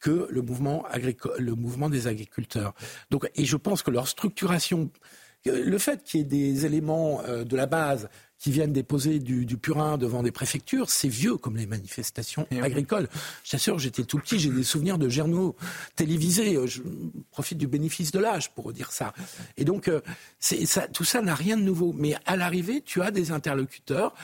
que le mouvement, le mouvement des agriculteurs. Donc, et je pense que leur structuration le fait qu'il y ait des éléments euh, de la base qui viennent déposer du, purin devant des préfectures, c'est vieux comme les manifestations eh agricoles. Je t'assure, j'étais tout petit, j'ai des souvenirs de journaux télévisés. Je profite du bénéfice de l'âge pour dire ça. Et donc, ça, tout ça n'a rien de nouveau. Mais à l'arrivée, tu as des interlocuteurs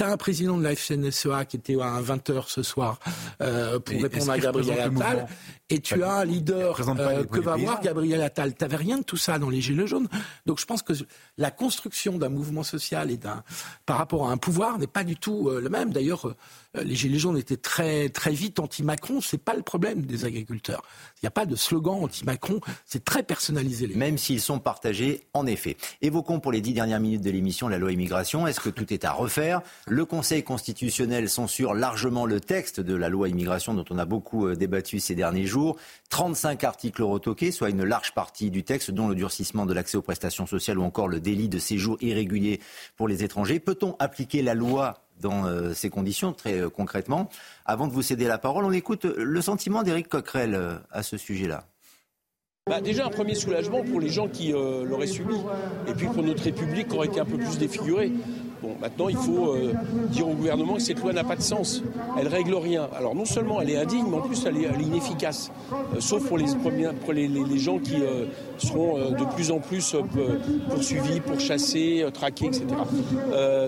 tu un président de la FNSEA qui était à 20h ce soir euh, pour répondre à Gabriel Attal. Et tu as un leader euh, que va voir Gabriel Attal. Tu n'avais rien de tout ça dans les Gilets jaunes. Donc je pense que la construction d'un mouvement social et d'un par rapport à un pouvoir n'est pas du tout euh, le même. D'ailleurs, les Gilets jaunes étaient très, très vite anti-Macron. Ce n'est pas le problème des agriculteurs. Il n'y a pas de slogan anti-Macron. C'est très personnalisé. Même s'ils sont partagés, en effet. Évoquons pour les dix dernières minutes de l'émission la loi immigration. Est-ce que tout est à refaire? Le Conseil constitutionnel censure largement le texte de la loi immigration dont on a beaucoup euh, débattu ces derniers jours. 35 articles retoqués, soit une large partie du texte, dont le durcissement de l'accès aux prestations sociales ou encore le délit de séjour irrégulier pour les étrangers. Peut-on appliquer la loi dans euh, ces conditions, très euh, concrètement. Avant de vous céder la parole, on écoute le sentiment d'Éric Coquerel euh, à ce sujet-là. Bah déjà un premier soulagement pour les gens qui l'auraient subi, et puis pour notre République qui aurait été un peu plus défigurée. Bon, maintenant, il faut euh, dire au gouvernement que cette loi n'a pas de sens. Elle règle rien. Alors, non seulement elle est indigne, mais en plus, elle est, inefficace. Euh, sauf pour les, pour les, gens qui euh, seront de plus en plus poursuivis, pourchassés, traqués, etc.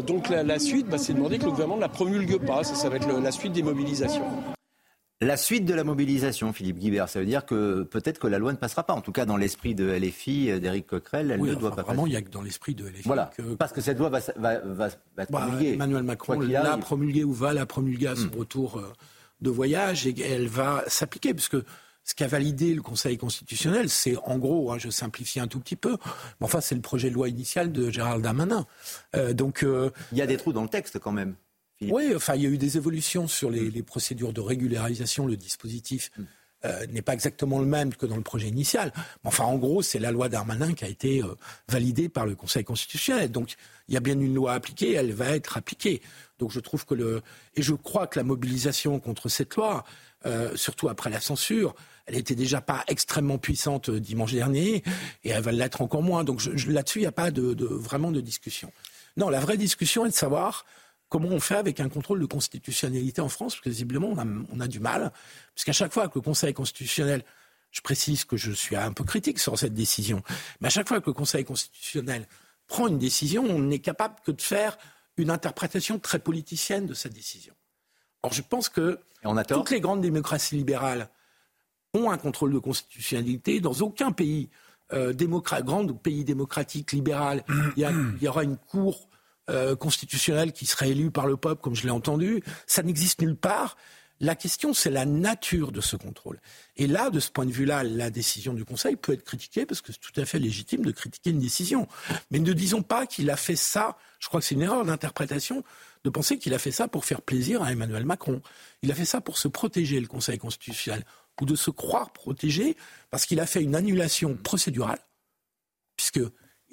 donc, la, suite, bah, c'est demander que le gouvernement ne la promulgue pas. Ça, ça va être la suite des mobilisations. La suite de la mobilisation, Philippe Guibert, ça veut dire que peut-être que la loi ne passera pas. En tout cas, dans l'esprit de LFI, euh, d'Éric Coquerel, elle ne doit pas vraiment, il n'y a que dans l'esprit de LFI. Voilà, parce que cette loi va, va, va, va bah, Emmanuel Macron l'a promulguée ou va la promulguer à son hmm. retour euh, de voyage et elle va s'appliquer, puisque ce qu'a validé le Conseil constitutionnel, c'est en gros, hein, je simplifie un tout petit peu, mais enfin c'est le projet de loi initial de Gérald Darmanin. Euh, donc il y a des trous dans le texte quand même. Oui, enfin, il y a eu des évolutions sur les, procédures de régularisation. Le dispositif mm. euh, n'est pas exactement le même que dans le projet initial. Mais enfin, en gros, c'est la loi Darmanin qui a été euh, validée par le Conseil constitutionnel. Donc, il y a bien une loi appliquée, elle va être appliquée. Donc, je trouve que le. Et je crois que la mobilisation contre cette loi, euh, surtout après la censure, elle n'était déjà pas extrêmement puissante dimanche dernier, et elle va l'être encore moins. Donc, là-dessus, il n'y a pas de, vraiment de discussion. Non, la vraie discussion est de savoir comment on fait avec un contrôle de constitutionnalité en France, parce que visiblement on a, on a du mal, puisqu'à chaque fois que le Conseil constitutionnel, je précise que je suis un peu critique sur cette décision, mais à chaque fois que le Conseil constitutionnel prend une décision, on n'est capable que de faire une interprétation très politicienne de cette décision. Or, je pense que toutes les grandes démocraties libérales ont un contrôle de constitutionnalité. Dans aucun pays, euh, grand pays démocratique libéral, il y, y, aura une cour euh, constitutionnel qui serait élu par le peuple, comme je l'ai entendu. Ça n'existe nulle part. La question, c'est la nature de ce contrôle. Et là, de ce point de vue-là, la décision du Conseil peut être critiquée parce que c'est tout à fait légitime de critiquer une décision. Mais ne disons pas qu'il a fait ça. Je crois que c'est une erreur d'interprétation de penser qu'il a fait ça pour faire plaisir à Emmanuel Macron. Il a fait ça pour se protéger, le Conseil constitutionnel, ou de se croire protégé parce qu'il a fait une annulation procédurale, puisque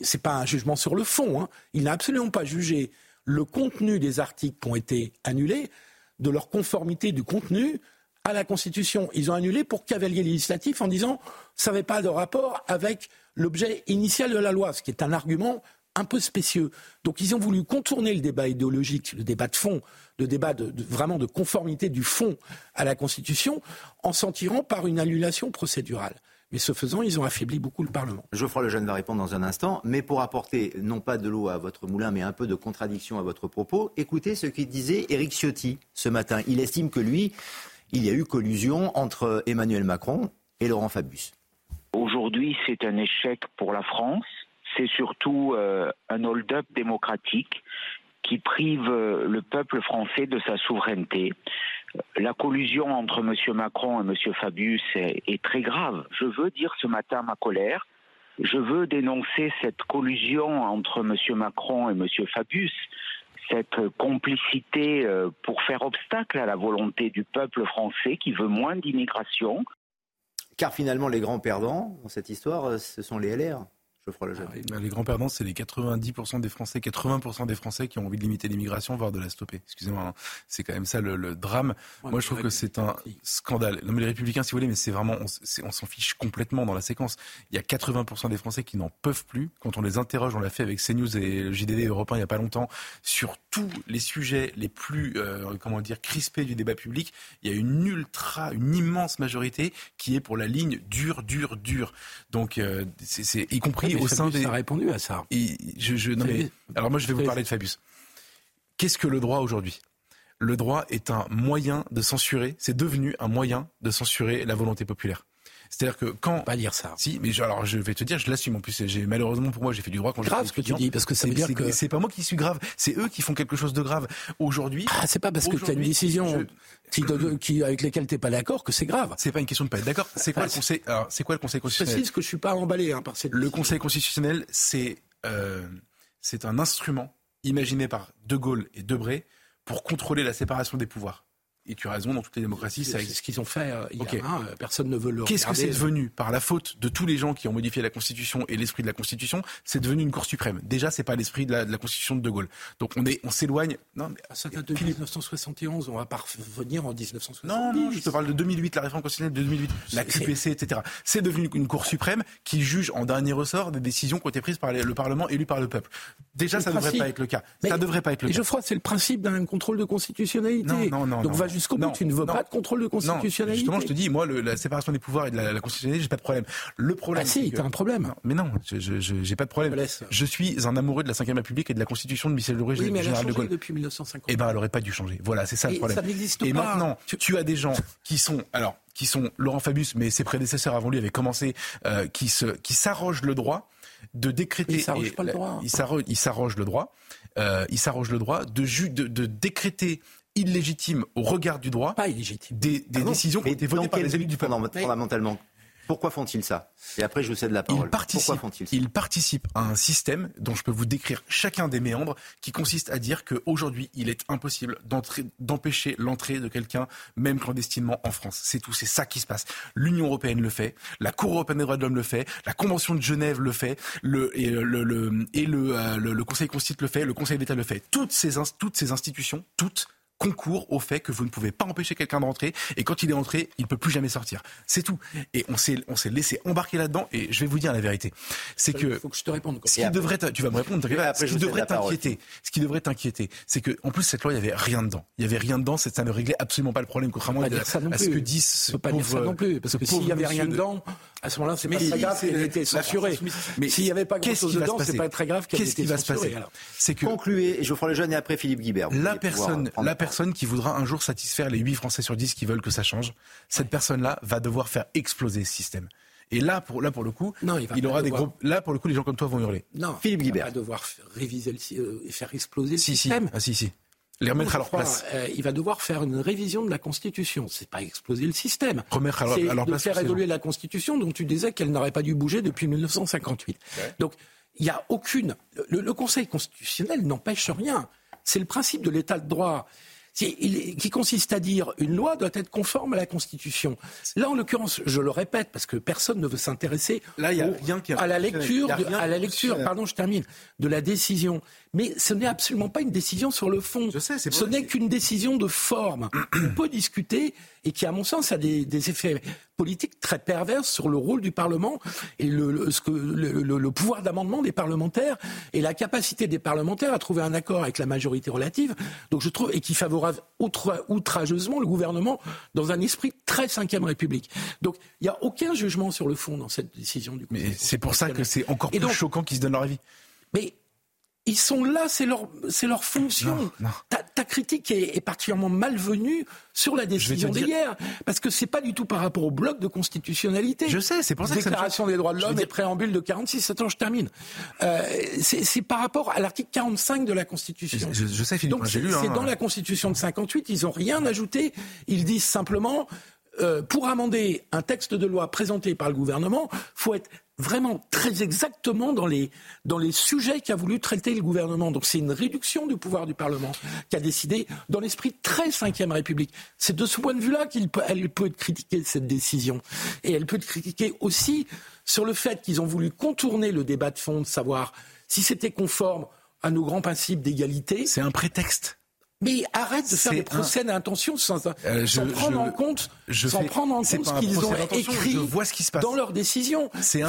c'est pas un jugement sur le fond. Hein. Il n'a absolument pas jugé le contenu des articles qui ont été annulés, de leur conformité du contenu à la Constitution. Ils ont annulé pour cavalier législatif en disant ça n'avait pas de rapport avec l'objet initial de la loi, ce qui est un argument un peu spécieux. Donc ils ont voulu contourner le débat idéologique, le débat de fond, le débat vraiment de conformité du fond à la Constitution, en s'en tirant par une annulation procédurale. Mais ce faisant, ils ont affaibli beaucoup le Parlement. Geoffroy Lejeune va répondre dans un instant, mais pour apporter non pas de l'eau à votre moulin, mais un peu de contradiction à votre propos, écoutez ce qu'il disait Éric Ciotti ce matin. Il estime que lui, il y a eu collusion entre Emmanuel Macron et Laurent Fabius. Aujourd'hui, c'est un échec pour la France. C'est surtout euh, un hold-up démocratique qui prive euh, le peuple français de sa souveraineté. La collusion entre M. Macron et M. Fabius est, très grave. Je veux dire ce matin ma colère. Je veux dénoncer cette collusion entre M. Macron et M. Fabius, cette complicité euh, pour faire obstacle à la volonté du peuple français qui veut moins d'immigration. Car finalement, les grands perdants dans cette histoire, euh, ce sont les LR. Ah bah, les grands perdants, c'est les 90% des Français, 80% des Français qui ont envie de limiter l'immigration, voire de la stopper. Excusez-moi, hein. c'est quand même ça le, drame. Moi, je trouve que c'est un scandale. Non, mais les Républicains, si vous voulez, mais c'est vraiment, on, s'en fiche complètement dans la séquence. Il y a 80% des Français qui n'en peuvent plus. Quand on les interroge, on l'a fait avec CNews et le JDD européen il n'y a pas longtemps, sur tous les sujets les plus, euh, comment dire, crispés du débat public, il y a une ultra, une immense majorité qui est pour la ligne dure, dure, dure. Donc, euh, c'est y compris au sein des. a répondu à ça. je, alors moi, je vais vous parler de Fabius. Qu'est-ce que le droit aujourd'hui? Le droit est un moyen de censurer. C'est devenu un moyen de censurer la volonté populaire. C'est-à-dire que quand pas dire ça. Si, mais alors je vais te dire, je l'assume. En plus, j'ai malheureusement pour moi, j'ai fait du droit quand grave ce que tu dis parce que ça veut dire que c'est pas moi qui suis grave, c'est eux qui font quelque chose de grave aujourd'hui. Ah, c'est pas parce que tu as une décision qui, avec laquelle t'es pas d'accord que c'est grave. C'est pas une question de pas être d'accord. C'est quoi le conseil Alors, c'est quoi le Conseil constitutionnel Je précise que je suis pas emballé hein, par cette. Le Conseil constitutionnel, c'est euh, c'est un instrument imaginé par De Gaulle et Debré pour contrôler la séparation des pouvoirs et tu as raison, dans toutes les démocraties, c'est ce qu'ils ont fait. Euh, il euh, personne ne veut le Qu'est-ce que c'est devenu par la faute de tous les gens qui ont modifié la Constitution et l'esprit de la Constitution C'est devenu une Cour suprême. Déjà, c'est pas l'esprit de la, Constitution de De Gaulle. Donc on est, on s'éloigne. Non, mais ça date de 1971. On va pas revenir en 1970. Non, non, je te parle de 2008, la réforme constitutionnelle de 2008, la QPC, etc. C'est devenu une Cour suprême qui juge en dernier ressort des décisions qui ont été prises par le Parlement élu par le peuple. Déjà, ça ne devrait pas être le cas. ça devrait pas être le cas. Je crois c'est le principe d'un contrôle de constitutionnalité. Non, non, non. Donc va jusqu'au bout. Tu ne veux pas de contrôle de constitutionnalité. justement, je te dis, moi, la séparation des pouvoirs et de la, la constitutionnalité, j'ai pas de problème. Le problème. Ah si, t'as un problème. mais non, je, j'ai pas de problème. Je, suis un amoureux de la Ve République et de la Constitution de Michel Debré, oui, mais général de Gaulle. depuis 1950. Eh ben, elle aurait pas dû changer. Voilà, c'est ça le problème. Ça n'existe pas. Et maintenant, tu, as des gens qui sont, alors, qui sont Laurent Fabius, mais ses prédécesseurs avant lui avaient commencé, euh, qui se, qui s'arrogent le droit de décréter. Il s'arroge pas le droit. Il s'arroge le droit. Euh, le droit de, de, de décréter illégitime au regard du droit pas illégitime. des, des ah décisions qui ont été votées par les élus du peuple. Fondamentalement, pourquoi font-ils ça? Et après, je vous cède la parole. Ils participent, Pourquoi font-ils ça? Ils participent à un système dont je peux vous décrire chacun des méandres, qui consiste à dire qu'aujourd'hui, il est impossible d'empêcher l'entrée de quelqu'un, même clandestinement, en France. C'est tout, c'est ça qui se passe. L'Union européenne le fait, la Cour européenne des droits de l'homme le fait, la Convention de Genève le fait, le, et, le, le, et le, euh, le, Conseil constitutionnel le fait, le Conseil d'État le fait. Toutes ces, toutes ces institutions, toutes, concourt au fait que vous ne pouvez pas empêcher quelqu'un d'entrer et quand il est entré, il ne peut plus jamais sortir. C'est tout. Et on s'est on s'est laissé embarquer là-dedans et je vais vous dire la vérité. C'est que faut que je te réponde. Ce qui devrait tu vas me répondre. ce qui devrait t'inquiéter, ce qui devrait t'inquiéter, c'est que en plus cette loi il y avait rien dedans. Il y avait rien dedans, ça ne réglait absolument pas le problème contrairement à, ce que disent ce pas dire ça non plus parce que s'il y avait rien dedans, à ce moment-là, c'est pas très grave qu'elle ait été censurée. Mais s'il n'y avait pas grand-chose dedans, c'est pas très grave qu'elle ait été censurée. C'est que concluez, Geoffroy Lejeune et après Philippe Guibert. La personne, la personne qui voudra un jour satisfaire les 8 Français sur 10 qui veulent que ça change, cette personne-là va devoir faire exploser ce système. Et là, pour, là, pour le coup, non, il, aura des groupes. Là, pour le coup, les gens comme toi vont hurler. Non, Philippe Guibert. Il va devoir réviser le, euh, et faire exploser le système. Si. Ah, si, si. Les remettre à leur place. Euh, il va devoir faire une révision de la Constitution. C'est pas exploser le système. Remettre à leur, à leur de faire évoluer la Constitution dont tu disais qu'elle n'aurait pas dû bouger depuis 1958. Donc, il n'y a aucune. le Conseil constitutionnel n'empêche rien. C'est le principe de l'état de droit qui consiste à dire une loi doit être conforme à la Constitution. Là, en l'occurrence, je le répète parce que personne ne veut s'intéresser à la lecture, à la lecture, pardon, je termine, de la décision. Mais ce n'est absolument pas une décision sur le fond. ce n'est qu'une décision de forme. On peut discuter et qui, à mon sens, a des, effets politiques très pervers sur le rôle du Parlement et le, ce que, le, pouvoir d'amendement des parlementaires et la capacité des parlementaires à trouver un accord avec la majorité relative. Donc je trouve et qui favorise outrageusement le gouvernement dans un esprit très cinquième République. Donc il n'y a aucun jugement sur le fond dans cette décision du. Mais c'est pour ça que c'est encore plus choquant qu'ils se donnent leur avis. Mais ils sont là, c'est leur, c'est leur fonction. Ta, critique est, particulièrement malvenue sur la décision d'hier, parce que c'est pas du tout par rapport au bloc de constitutionnalité. Je sais, c'est pour ça Déclaration des droits de l'homme et préambule de 46. Attends, je termine. Euh, c'est, par rapport à l'article 45 de la Constitution. Je, sais, Philippe, Donc c'est, hein. dans la Constitution de 58. Ils ont rien ajouté. Ils disent simplement. Euh, pour amender un texte de loi présenté par le gouvernement, faut être vraiment très exactement dans les, dans les sujets qu'a voulu traiter le gouvernement. Donc c'est une réduction du pouvoir du Parlement qui a décidé dans l'esprit très cinquième République. C'est de ce point de vue-là qu'elle peut, peut être critiquée, cette décision. Et elle peut être critiquée aussi sur le fait qu'ils ont voulu contourner le débat de fond, de savoir si c'était conforme à nos grands principes d'égalité. C'est un prétexte. Mais arrête de faire des procès d'intention sans, euh, sans, prendre en compte, sans prendre en compte ce qu'ils ont écrit vois ce qui se passe. dans leurs décisions. Il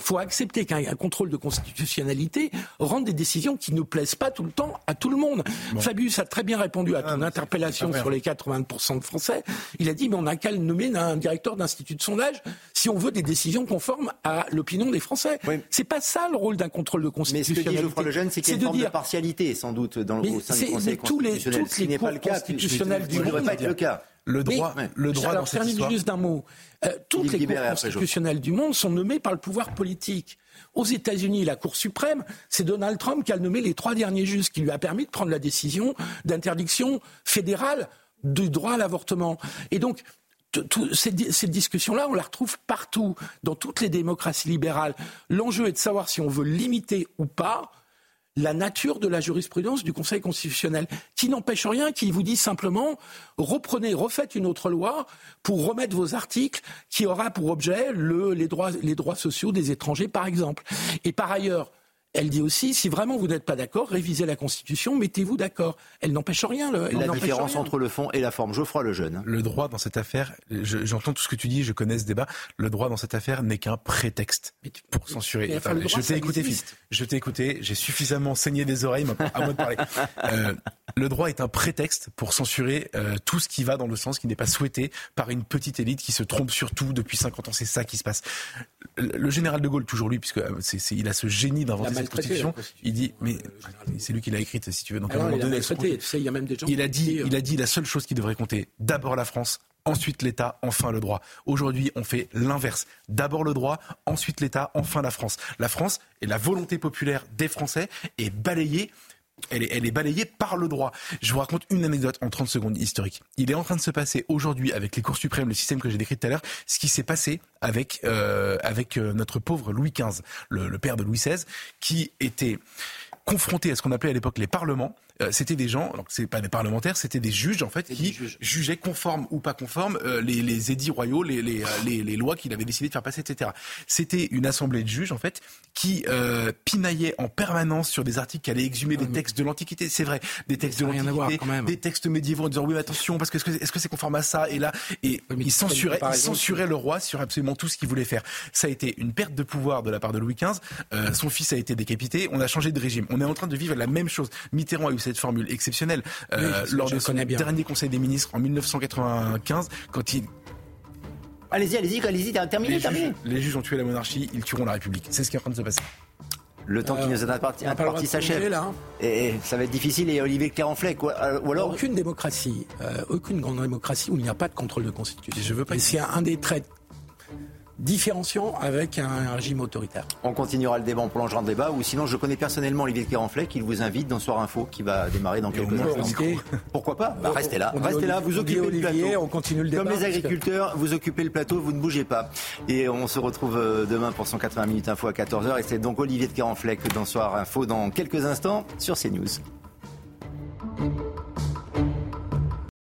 faut, accepter qu'un contrôle de constitutionnalité rende des décisions qui ne plaisent pas tout le temps à tout le monde. Fabius a très bien répondu à ton ah, interpellation sur les 80% de Français. Il a dit mais on n'a qu'à le nommer un directeur d'institut de sondage si on veut des décisions conformes à l'opinion des Français. Oui. C'est pas ça le rôle d'un contrôle de constitutionnalité. Mais ce que dit Geoffroy Lejeune, c'est qu'il y a une forme de partialité sans doute dans le, au sein du Conseil constitutionnel toutes les cours constitutionnelles du monde. pas être le cas. Le droit, le droit alors, dans juste d'un mot. Euh, toutes les cours constitutionnelles du monde sont nommées par le pouvoir politique. Aux États-Unis, la Cour suprême, c'est Donald Trump qui a nommé les trois derniers juges, qui lui a permis de prendre la décision d'interdiction fédérale du droit à l'avortement. Et donc, cette, discussion-là, on la retrouve partout, dans toutes les démocraties libérales. L'enjeu est de savoir si on veut limiter ou pas la nature de la jurisprudence du Conseil constitutionnel, qui n'empêche rien, qui vous dit simplement reprenez, refaites une autre loi pour remettre vos articles qui aura pour objet les droits sociaux des étrangers, par exemple. Et par ailleurs, elle dit aussi, si vraiment vous n'êtes pas d'accord, révisez la Constitution, mettez-vous d'accord. Elle n'empêche rien. Le, la différence entre le fond et la forme. Geoffroy le jeune. Le droit dans cette affaire, j'entends tout ce que tu dis, je connais ce débat. Le droit dans cette affaire n'est qu'un prétexte pour censurer. je t'ai écouté, fils. Je t'ai écouté. J'ai suffisamment saigné des oreilles. À moi de parler. Euh, le droit est un prétexte pour censurer euh, tout ce qui va dans le sens qui n'est pas souhaité par une petite élite qui se trompe sur tout depuis 50 ans. C'est ça qui se passe. Le, général de Gaulle, toujours lui, puisque euh, il a ce génie d'inventer cette constitution, il dit, mais c'est lui qui l'a écrite, si tu veux. Donc, à un moment donné, il, y a même des gens il a dit, il a dit la seule chose qui devrait compter, d'abord la France, ensuite l'État, enfin le droit. Aujourd'hui, on fait l'inverse. D'abord le droit, ensuite l'État, enfin la France. La France et la volonté populaire des Français est balayée elle est, balayée par le droit. Je vous raconte une anecdote en 30 secondes historique. Il est en train de se passer aujourd'hui avec les cours suprêmes, le système que j'ai décrit tout à l'heure, ce qui s'est passé avec, euh, euh, notre pauvre Louis XV, le père de Louis XVI, qui était confronté à ce qu'on appelait à l'époque les parlements, euh, c'était des gens, alors c'est pas des parlementaires, c'était des juges en fait qui jugeaient conformes ou pas conformes euh, les, les, édits royaux, les, les, euh, les, lois qu'il avait décidé de faire passer, etc. C'était une assemblée de juges en fait qui euh, pinaillait en permanence sur des articles qui allaient exhumer des textes de l'Antiquité. C'est vrai, des textes de l'Antiquité, des textes médiévaux en disant oui mais attention parce que est-ce que c'est conforme à ça? Et là et il censurait, il censurait le roi sur absolument tout ce qu'il voulait faire. Ça a été une perte de pouvoir de la part de Louis XV. Son fils a été décapité. On a changé de régime. On est en train de vivre la même chose. Mitterrand a eu cette formule exceptionnelle euh, lors de son dernier Conseil des ministres en 1995, quand il Allez-y, allez-y, allez-y, terminez, les terminez. Juges, les juges ont tué la monarchie, ils tueront la République. C'est ce qui est en train de se passer. Le temps qui nous est imparti, imparti s'achève. Hein. Et, ça va être difficile. Et Olivier Clérenflet, euh, ou alors aucune démocratie, euh, aucune grande démocratie où il n'y a pas de contrôle de constitution. Je veux pas. C'est un des traits différenciant avec un, régime autoritaire. On continuera le débat, on prolongera le débat, ou sinon je connais personnellement Olivier Kéranflet qui vous invite dans Soir Info qui va démarrer dans quelques instants. Pourquoi pas bah, Restez là, restez là, vous occupez le plateau. On continue le débat. Comme les agriculteurs, vous occupez le plateau, vous ne bougez pas. Et on se retrouve euh, demain pour 180 minutes info à 14h et c'est donc Olivier de Kéranflet dans Soir Info dans quelques instants sur CNews.